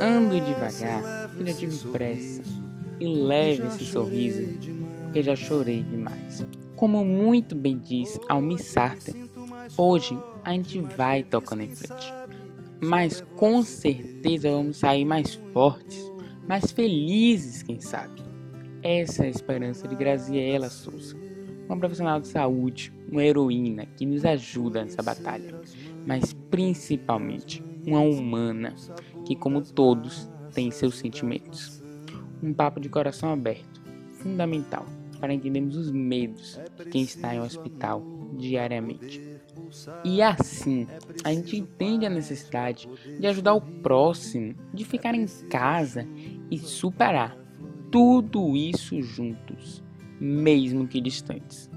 Ando devagar, porque já tive pressa. E leve esse sorriso, porque já chorei demais. Como muito bem diz Almi Sartre, hoje a gente vai tocando em frente. Mas com certeza vamos sair mais fortes, mais felizes, quem sabe. Essa é a esperança de Graziela Souza, uma profissional de saúde, uma heroína que nos ajuda nessa batalha, mas principalmente uma humana que, como todos, tem seus sentimentos. Um papo de coração aberto, fundamental para entendermos os medos de quem está em um hospital diariamente. E assim, a gente entende a necessidade de ajudar o próximo, de ficar em casa e superar tudo isso juntos, mesmo que distantes.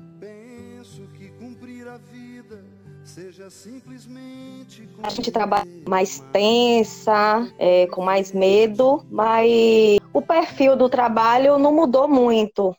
A gente trabalha mais tensa, é, com mais medo, mas o perfil do trabalho não mudou muito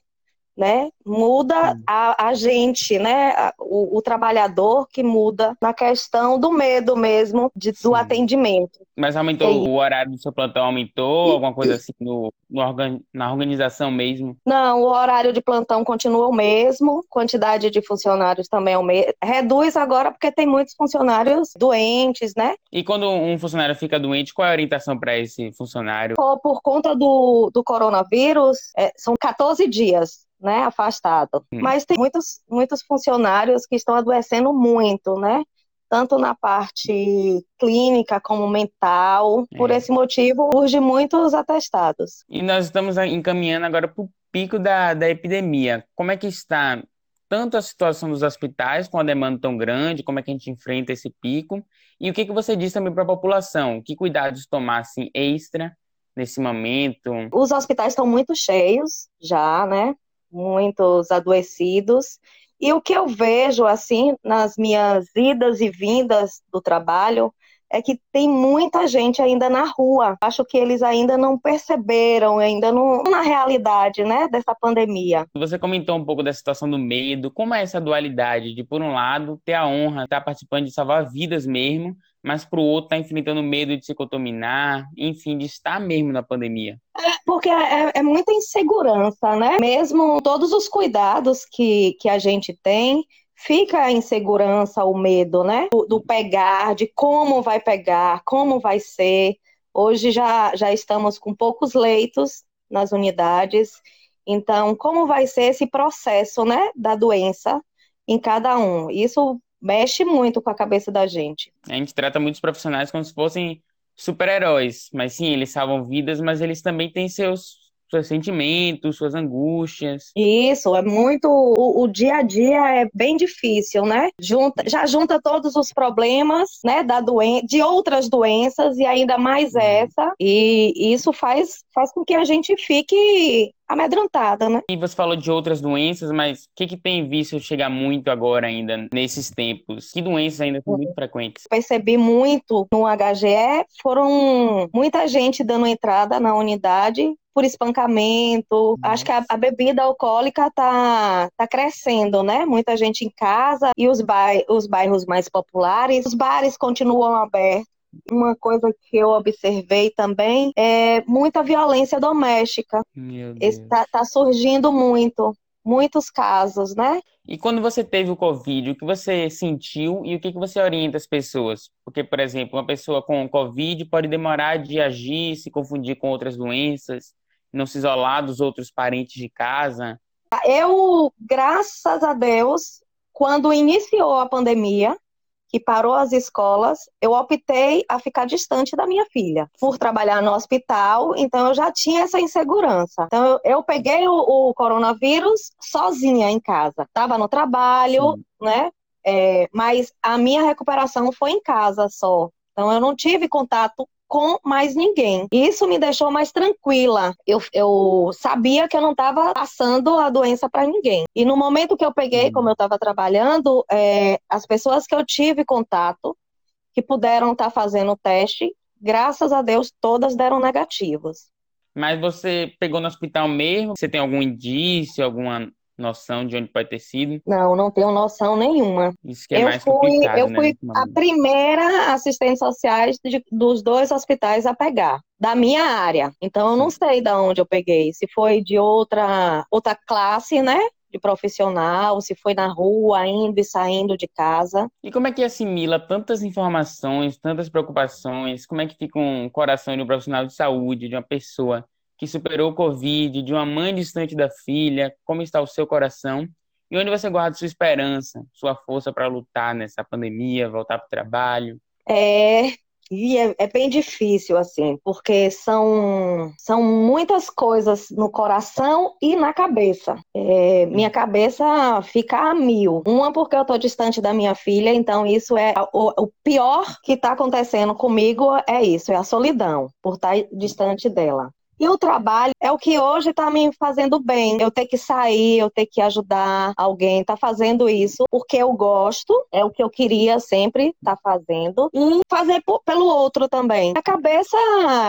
né? Muda a, a gente, né? O, o, trabalhador que muda na questão do medo mesmo de, do atendimento. Mas aumentou é o horário do seu plantão aumentou alguma coisa assim no, no organ, na organização mesmo? Não, o horário de plantão continua o mesmo, quantidade de funcionários também é o mesmo. Reduz agora porque tem muitos funcionários doentes, né? E quando um funcionário fica doente, qual é a orientação para esse funcionário? Por, por conta do, do coronavírus, é, são 14 dias né, afastado. Hum. Mas tem muitos, muitos funcionários que estão adoecendo muito, né? Tanto na parte clínica como mental. É. Por esse motivo, urge muitos atestados. E nós estamos encaminhando agora para o pico da, da epidemia. Como é que está tanto a situação dos hospitais com a demanda tão grande, como é que a gente enfrenta esse pico, e o que, que você diz também para a população? Que cuidados tomar assim, extra nesse momento? Os hospitais estão muito cheios já, né? Muitos adoecidos. E o que eu vejo, assim, nas minhas idas e vindas do trabalho, é que tem muita gente ainda na rua. Acho que eles ainda não perceberam, ainda não na realidade, né, dessa pandemia. Você comentou um pouco da situação do medo. Como é essa dualidade de, por um lado, ter a honra de estar participando de salvar vidas mesmo, mas para o outro estar tá enfrentando medo de se contaminar, enfim, de estar mesmo na pandemia? É, porque é, é muita insegurança, né? Mesmo todos os cuidados que, que a gente tem, fica a insegurança, o medo, né? Do, do, pegar, de como vai pegar, como vai ser. Hoje já, já estamos com poucos leitos nas unidades, então como vai ser esse processo, né, da doença em cada um? Isso mexe muito com a cabeça da gente. A gente trata muitos profissionais como se fossem super-heróis, mas sim, eles salvam vidas, mas eles também têm seus seus sentimentos, suas angústias. Isso, é muito. O, o, dia a dia é bem difícil, né? Junta, já junta todos os problemas, né, da doen de outras doenças e ainda mais uhum. essa. E isso faz, faz com que a gente fique amedrontada, né? E você falou de outras doenças, mas o que, que tem visto chegar muito agora ainda nesses tempos? Que doenças ainda são muito frequentes? Percebi muito no HGE, foram muita gente dando entrada na unidade por espancamento. Nossa. Acho que a, a, bebida alcoólica tá, tá crescendo, né? Muita gente em casa e os, bairros, os bairros mais populares, os bares continuam abertos. Uma coisa que eu observei também é muita violência doméstica. Está tá surgindo muito, muitos casos, né? E quando você teve o Covid, o que você sentiu e o que, que você orienta as pessoas? Porque, por exemplo, uma pessoa com Covid pode demorar de agir, se confundir com outras doenças não se isolar dos outros parentes de casa? Eu, graças a Deus, quando iniciou a pandemia, que parou as escolas, eu optei a ficar distante da minha filha. Por trabalhar no hospital, então eu já tinha essa insegurança. Então eu, eu peguei o, o, coronavírus sozinha em casa. Estava no trabalho, Sim. né? É, mas a minha recuperação foi em casa só. Então eu não tive contato com mais ninguém. Isso me deixou mais tranquila. Eu, eu sabia que eu não estava passando a doença para ninguém. E no momento que eu peguei, uhum. como eu estava trabalhando, é, as pessoas que eu tive contato, que puderam estar tá fazendo o teste, graças a Deus, todas deram negativos. Mas você pegou no hospital mesmo? Você tem algum indício, alguma noção de onde pode ter sido? Não, não tenho noção nenhuma. Isso que é eu mais fui, complicado, eu né, fui a primeira assistente social de- dos dois hospitais a pegar, da minha área. Então eu não sei de onde eu peguei, se foi de outra outra classe, né? De profissional, se foi na rua, indo e saindo de casa. E como é que assimila tantas informações, tantas preocupações? Como é que fica um coração de um profissional de saúde, de uma pessoa que superou o Covid, de uma mãe distante da filha? Como está o seu coração? E onde você guarda sua esperança, sua força para lutar nessa pandemia, voltar para o trabalho? É, e é, é bem difícil, assim, porque são, são muitas coisas no coração e na cabeça. É, minha cabeça fica a mil. Uma, porque eu estou distante da minha filha, então isso é o, o pior que está acontecendo comigo é isso, é a solidão, por estar distante dela. E o trabalho é o que hoje está me fazendo bem. Eu ter que sair, eu ter que ajudar alguém, tá fazendo isso porque eu gosto, é o que eu queria sempre estar fazendo, e fazer pelo outro também. A cabeça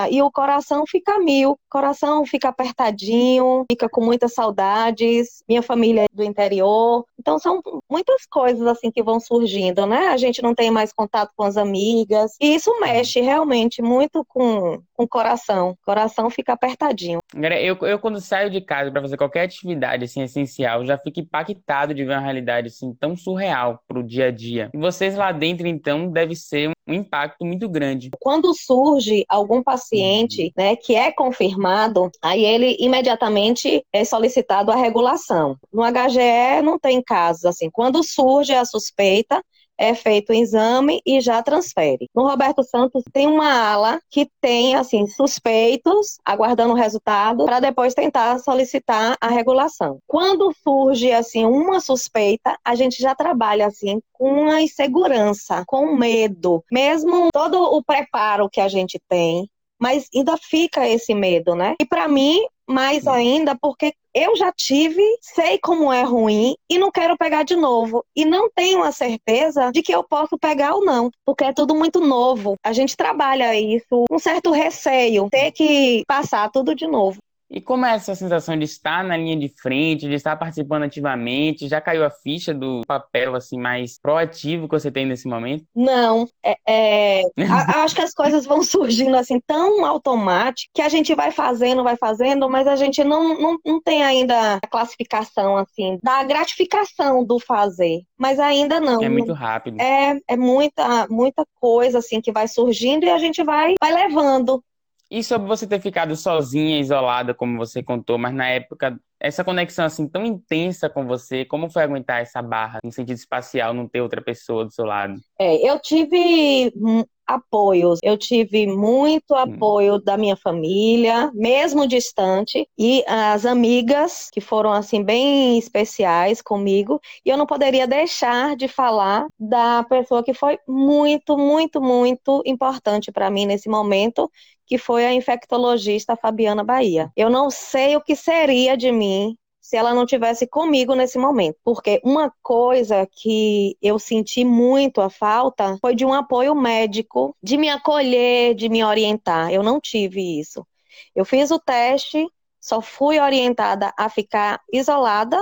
e o coração fica mil, o coração fica apertadinho, fica com muitas saudades, minha família é do interior. Então são muitas coisas assim que vão surgindo, né? A gente não tem mais contato com as amigas, e isso mexe realmente muito com, com o coração. O coração fica apertadinho. Eu, eu quando saio de casa para fazer qualquer atividade assim essencial, já fico impactado de ver uma realidade assim tão surreal para o dia a dia. E vocês lá dentro, então, deve ser um impacto muito grande. Quando surge algum paciente, né, que é confirmado, aí ele imediatamente é solicitado a regulação. No HGE não tem casos assim. Quando surge a suspeita, é feito o exame e já transfere. No Roberto Santos tem uma ala que tem assim suspeitos aguardando o resultado para depois tentar solicitar a regulação. Quando surge assim uma suspeita, a gente já trabalha assim com uma insegurança, com medo, mesmo todo o preparo que a gente tem, mas ainda fica esse medo, né? E para mim, mais ainda, porque eu já tive, sei como é ruim e não quero pegar de novo. E não tenho a certeza de que eu posso pegar ou não, porque é tudo muito novo. A gente trabalha isso, um certo receio, ter que passar tudo de novo. E como é essa sensação de estar na linha de frente, de estar participando ativamente? Já caiu a ficha do papel assim mais proativo que você tem nesse momento? Não, é, é, a- acho que as coisas vão surgindo assim tão automático que a gente vai fazendo, vai fazendo, mas a gente não, não, não tem ainda a classificação assim da gratificação do fazer, mas ainda não. É muito rápido. É, é muita, muita coisa assim que vai surgindo e a gente vai, vai levando. E sobre você ter ficado sozinha, isolada, como você contou, mas na época, essa conexão assim tão intensa com você, como foi aguentar essa barra no sentido espacial, não ter outra pessoa do seu lado? É, eu tive hum, apoios, eu tive muito apoio da minha família, mesmo distante, e as amigas que foram assim bem especiais comigo, e eu não poderia deixar de falar da pessoa que foi muito, muito, muito importante para mim nesse momento, que foi a infectologista Fabiana Bahia. Eu não sei o que seria de mim se ela não tivesse comigo nesse momento. Porque uma coisa que eu senti muito a falta foi de um apoio médico, de me acolher, de me orientar. Eu não tive isso. Eu fiz o teste, só fui orientada a ficar isolada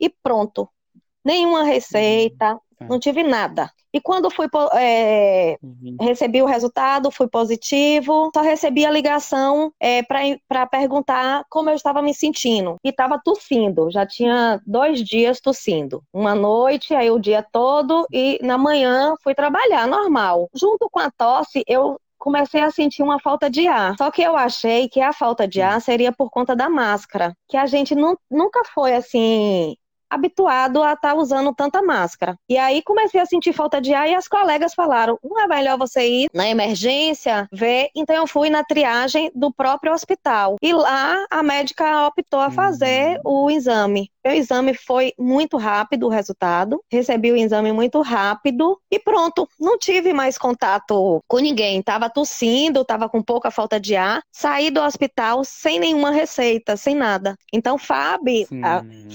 e pronto. Nenhuma receita, não tive nada. E quando fui é, Uhum. recebi o resultado, fui positivo, só recebi a ligação para perguntar como eu estava me sentindo. E estava tossindo, já tinha dois dias tossindo. Uma noite, aí o dia todo, e na manhã fui trabalhar, normal. Junto com a tosse, eu comecei a sentir uma falta de ar. Só que eu achei que a falta de ar seria por conta da máscara, que a gente nu- nunca foi assim habituado a estar usando tanta máscara. E aí comecei a sentir falta de ar e as colegas falaram: não é melhor você ir na emergência ver. Então eu fui na triagem do próprio hospital. E lá a médica optou a fazer o exame. O exame foi muito rápido o resultado. Recebi o exame muito rápido e pronto. Não tive mais contato com ninguém. Tava tossindo, tava com pouca falta de ar. Saí do hospital sem nenhuma receita, sem nada. Então, Fábio,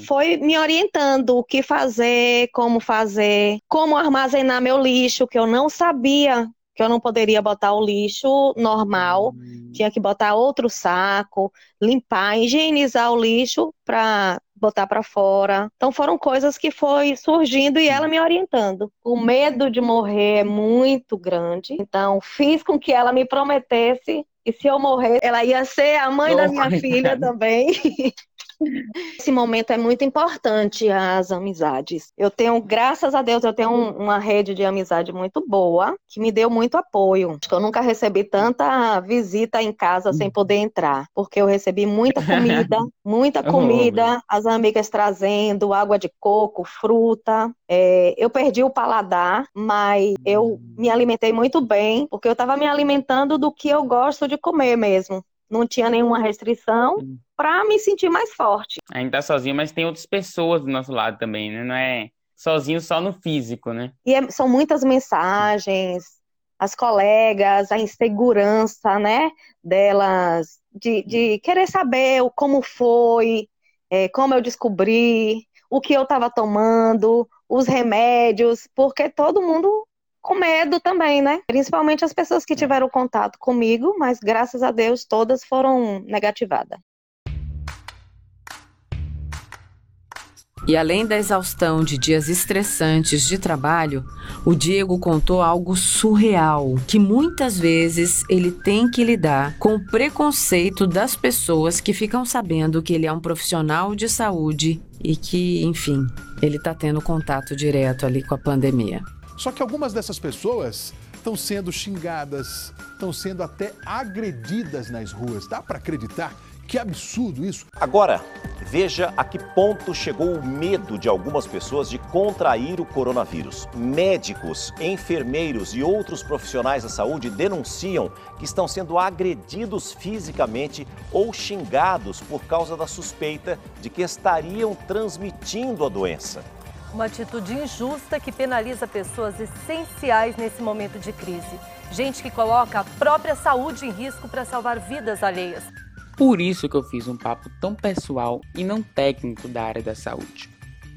foi me orientando o que fazer, como fazer, como armazenar meu lixo, que eu não sabia que eu não poderia botar o lixo normal, Hum. tinha que botar outro saco, limpar, higienizar o lixo para botar para fora. Então foram coisas que foi surgindo e ela me orientando. O medo de morrer é muito grande. Então fiz com que ela me prometesse e se eu morrer, ela ia ser a mãe oh, da minha filha também. Esse momento é muito importante, as amizades. Eu tenho, graças a Deus, eu tenho um, uma rede de amizade muito boa, que me deu muito apoio. Acho que eu nunca recebi tanta visita em casa sem poder entrar, porque eu recebi muita comida, muita comida, as amigas trazendo água de coco, fruta. É, eu perdi o paladar, mas eu me alimentei muito bem, porque eu estava me alimentando do que eu gosto de comer mesmo não tinha nenhuma restrição para me sentir mais forte. A gente tá sozinho, mas tem outras pessoas do nosso lado também, né? Não é sozinho só no físico, né? E é, são muitas mensagens, as colegas, a insegurança, né, delas, de, de querer saber como foi, é, como eu descobri, o que eu estava tomando, os remédios, porque todo mundo com medo também, né? Principalmente as pessoas que tiveram contato comigo, mas graças a Deus todas foram negativadas. E além da exaustão de dias estressantes de trabalho, o Diego contou algo surreal, que muitas vezes ele tem que lidar com o preconceito das pessoas que ficam sabendo que ele é um profissional de saúde e que, enfim, ele está tendo contato direto ali com a pandemia. Só que algumas dessas pessoas estão sendo xingadas, estão sendo até agredidas nas ruas. Dá para acreditar? Que absurdo isso. Agora, veja a que ponto chegou o medo de algumas pessoas de contrair o coronavírus. Médicos, enfermeiros e outros profissionais da saúde denunciam que estão sendo agredidos fisicamente ou xingados por causa da suspeita de que estariam transmitindo a doença. Uma atitude injusta que penaliza pessoas essenciais nesse momento de crise. Gente que coloca a própria saúde em risco para salvar vidas alheias. Por isso que eu fiz um papo tão pessoal e não técnico da área da saúde.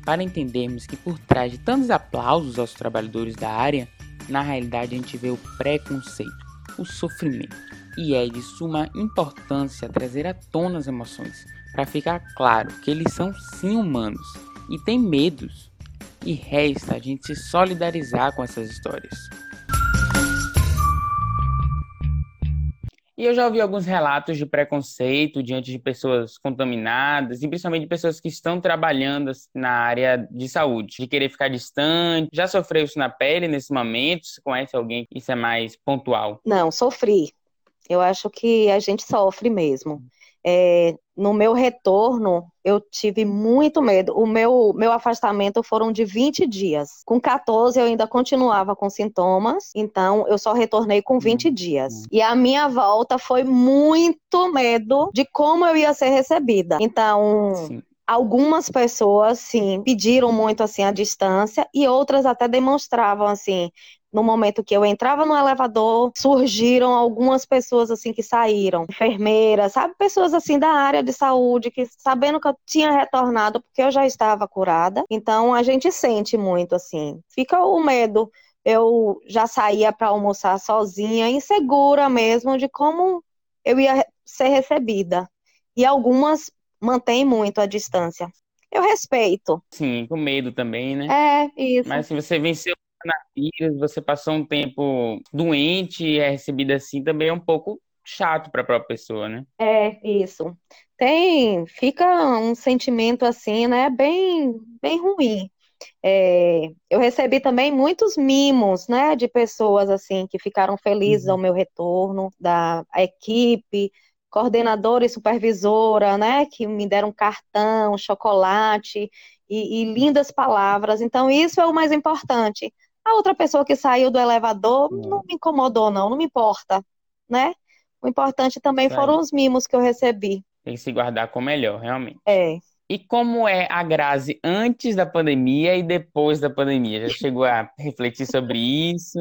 Para entendermos que por trás de tantos aplausos aos trabalhadores da área, na realidade a gente vê o preconceito, o sofrimento. E é de suma importância trazer à tona as emoções, para ficar claro que eles são sim humanos e têm medos, e resta a gente se solidarizar com essas histórias. E eu já ouvi alguns relatos de preconceito diante de pessoas contaminadas, e principalmente de pessoas que estão trabalhando na área de saúde, de querer ficar distante. Já sofreu isso na pele nesse momento? Você conhece alguém que isso é mais pontual? Não, sofri. Eu acho que a gente sofre mesmo. É, no meu retorno, eu tive muito medo. O meu, meu afastamento foram de 20 dias. Com 14, eu ainda continuava com sintomas, então eu só retornei com 20 uhum. dias. E a minha volta foi muito medo de como eu ia ser recebida. Então. Sim algumas pessoas sim pediram muito assim a distância e outras até demonstravam assim no momento que eu entrava no elevador, surgiram algumas pessoas assim que saíram, enfermeiras, sabe, pessoas assim da área de saúde que sabendo que eu tinha retornado porque eu já estava curada. Então a gente sente muito assim. Fica o medo. Eu já saía para almoçar sozinha, insegura mesmo de como eu ia ser recebida. E algumas mantêm muito a distância. Eu respeito. Sim, com medo também, né? É, isso. Mas se você venceu coronavírus, você passou um tempo doente e é recebida assim, também é um pouco chato para a própria pessoa, né? É, isso. Tem, fica um sentimento assim, né, bem, bem ruim. É, eu recebi também muitos mimos, né, de pessoas assim que ficaram felizes uhum. ao meu retorno, da equipe, coordenadora e supervisora, né, que me deram cartão, chocolate e, e lindas palavras. Então isso é o mais importante. A outra pessoa que saiu do elevador hum. não me incomodou, não, não me importa, né? O importante também foram os mimos que eu recebi. Tem que se guardar com melhor, realmente. É. E como é a Grazi antes da pandemia e depois da pandemia? Já chegou a refletir sobre isso?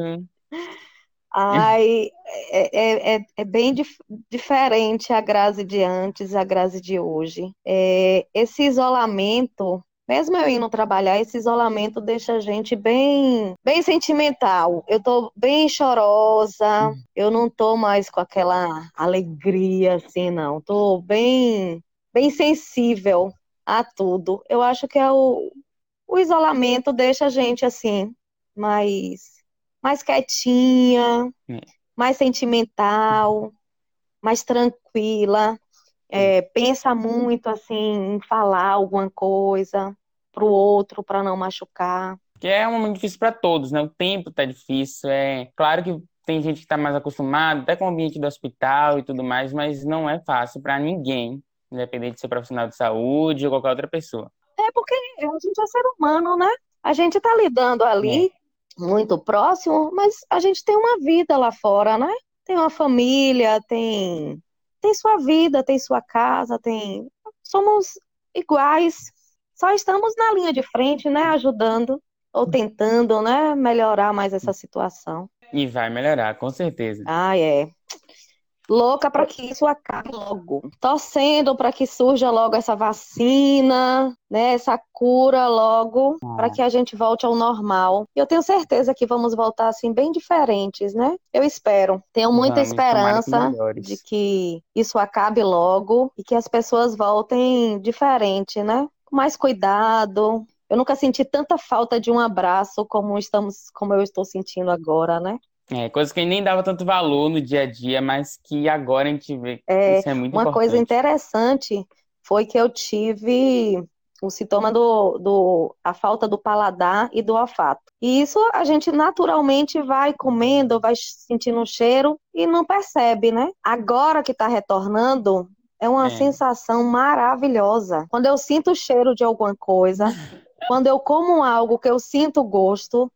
Ai, é, é, é, é bem dif diferente a Grazi de antes, a Grazi de hoje. É, esse isolamento mesmo eu indo trabalhar, esse isolamento deixa a gente bem, bem sentimental. Eu tô bem chorosa, eu não tô mais com aquela alegria assim, não. Tô bem, bem sensível a tudo. Eu acho que é o, o isolamento deixa a gente assim, mais, mais quietinha, é. mais sentimental, mais tranquila. É, pensa muito assim em falar alguma coisa para o outro para não machucar. Que é um momento difícil para todos, né? O tempo tá difícil. É claro que tem gente que está mais acostumada, até com o ambiente do hospital e tudo mais, mas não é fácil para ninguém, independente de ser profissional de saúde ou qualquer outra pessoa. É porque a gente é ser humano, né? A gente está lidando ali é. muito próximo, mas a gente tem uma vida lá fora, né? Tem uma família, tem tem sua vida, tem sua casa, tem somos iguais. Só estamos na linha de frente, né, ajudando ou tentando, né, melhorar mais essa situação. E vai melhorar, com certeza. Ah, é louca para que isso acabe logo, torcendo para que surja logo essa vacina, né, essa cura logo, ah. para que a gente volte ao normal. E eu tenho certeza que vamos voltar assim bem diferentes, né? Eu espero. Tenho muita vamos, esperança que de que isso acabe logo e que as pessoas voltem diferente, né? Com mais cuidado, eu nunca senti tanta falta de um abraço como estamos, como eu estou sentindo agora, né? É, coisas que nem dava tanto valor no dia a dia, mas que agora a gente vê que é, isso é muito uma importante. coisa interessante foi que eu tive o sintoma do, do a falta do paladar e do olfato. E isso a gente naturalmente vai comendo, vai sentindo o cheiro e não percebe, né? Agora que está retornando, é uma é. sensação maravilhosa. Quando eu sinto o cheiro de alguma coisa, quando eu como algo que eu sinto gosto,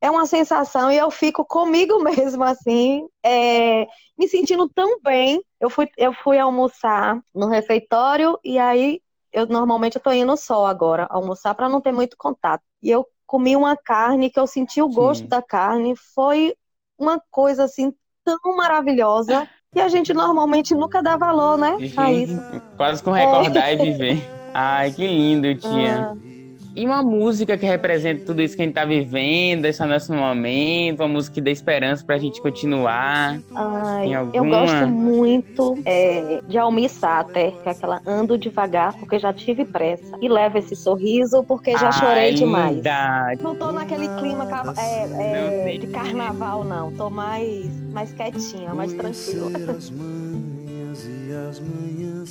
é uma sensação e eu fico comigo mesmo assim, é, me sentindo tão bem. Eu fui, eu fui almoçar no refeitório e aí eu normalmente eu tô indo só agora almoçar para não ter muito contato. E eu comi uma carne que eu senti o gosto Sim. da carne, foi uma coisa assim tão maravilhosa que a gente normalmente nunca dá valor, né? A isso. Quase com recordar é. e viver. Ai, que lindo, tia. Ah. E uma música que representa tudo isso que a gente tá vivendo, esse nosso momento, uma música que dá esperança pra gente continuar. Ai, alguma... Eu gosto muito é, de Almir Sater, que é aquela Ando Devagar, porque já tive pressa. E leva esse sorriso, porque já Ai, chorei demais. Não tô naquele clima é, é, de carnaval, não. Tô mais, mais quietinha, mais tranquila. As manhas e as manhãs,